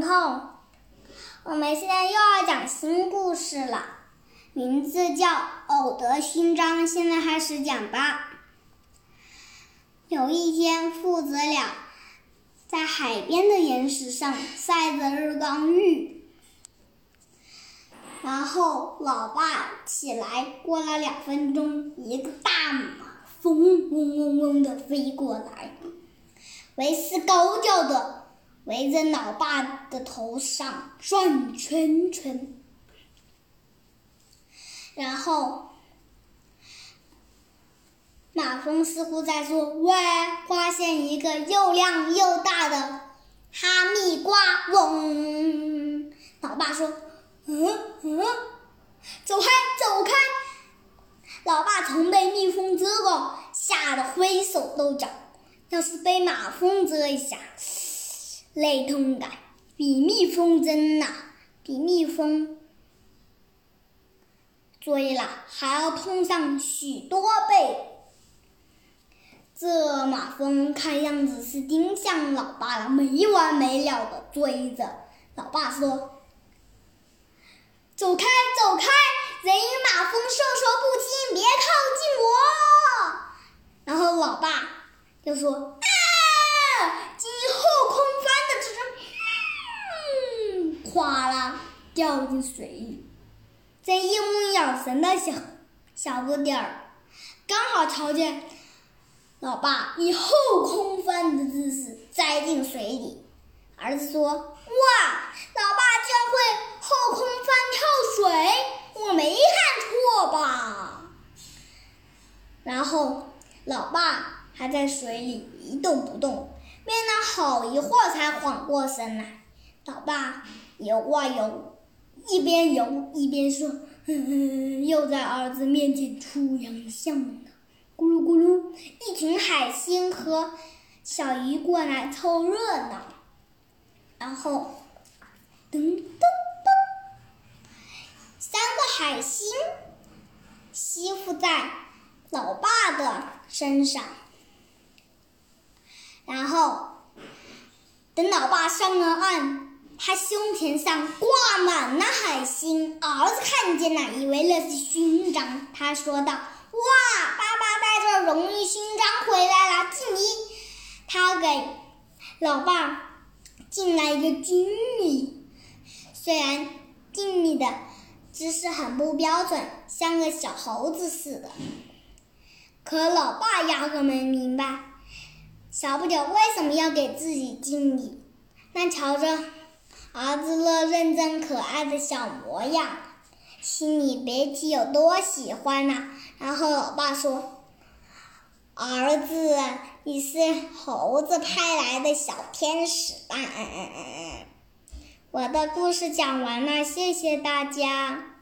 彤彤，我们现在又要讲新故事了，名字叫《偶得勋章》。现在开始讲吧。有一天，父子俩在海边的岩石上晒着日光浴，然后老爸起来，过了两分钟，一个大马蜂嗡嗡嗡的飞过来，维斯高叫的。围着老爸的头上转圈圈，然后马蜂似乎在说：“喂，发现一个又亮又大的哈密瓜！”嗡，老爸说：“嗯嗯，走开走开！”老爸曾被蜜蜂蛰过，吓得挥手都脚。要是被马蜂蛰一下，累痛感比蜜蜂针呐，比蜜蜂追了还要痛上许多倍。这马蜂看样子是盯上老爸了，没完没了的追着。老爸说：“走开，走开，人与马蜂授受不亲，别靠近我。”然后老爸就说。哗啦，掉进水里。这一目养神的小小不点儿，刚好瞧见老爸以后空翻的姿势栽进水里。儿子说：“哇，老爸居然会后空翻跳水，我没看错吧？”然后老爸还在水里一动不动，憋了好一会儿才缓过神来。老爸。游啊游，一边游一边说：“又在儿子面前出洋相了。”咕噜咕噜，一群海星和小鱼过来凑热闹。然后，噔噔噔，三个海星吸附在老爸的身上。然后，等老爸上了岸。他胸前上挂满了海星，儿子看见了，以为那是勋章。他说道：“哇，爸爸带着荣誉勋章回来了，敬你！”他给老爸敬了一个军礼，虽然敬礼的姿势很不标准，像个小猴子似的，可老爸压根没明白小不点为什么要给自己敬礼。那瞧着。儿子那认真可爱的小模样，心里别提有多喜欢了。然后老爸说：“儿子，你是猴子派来的小天使吧？”我的故事讲完了，谢谢大家。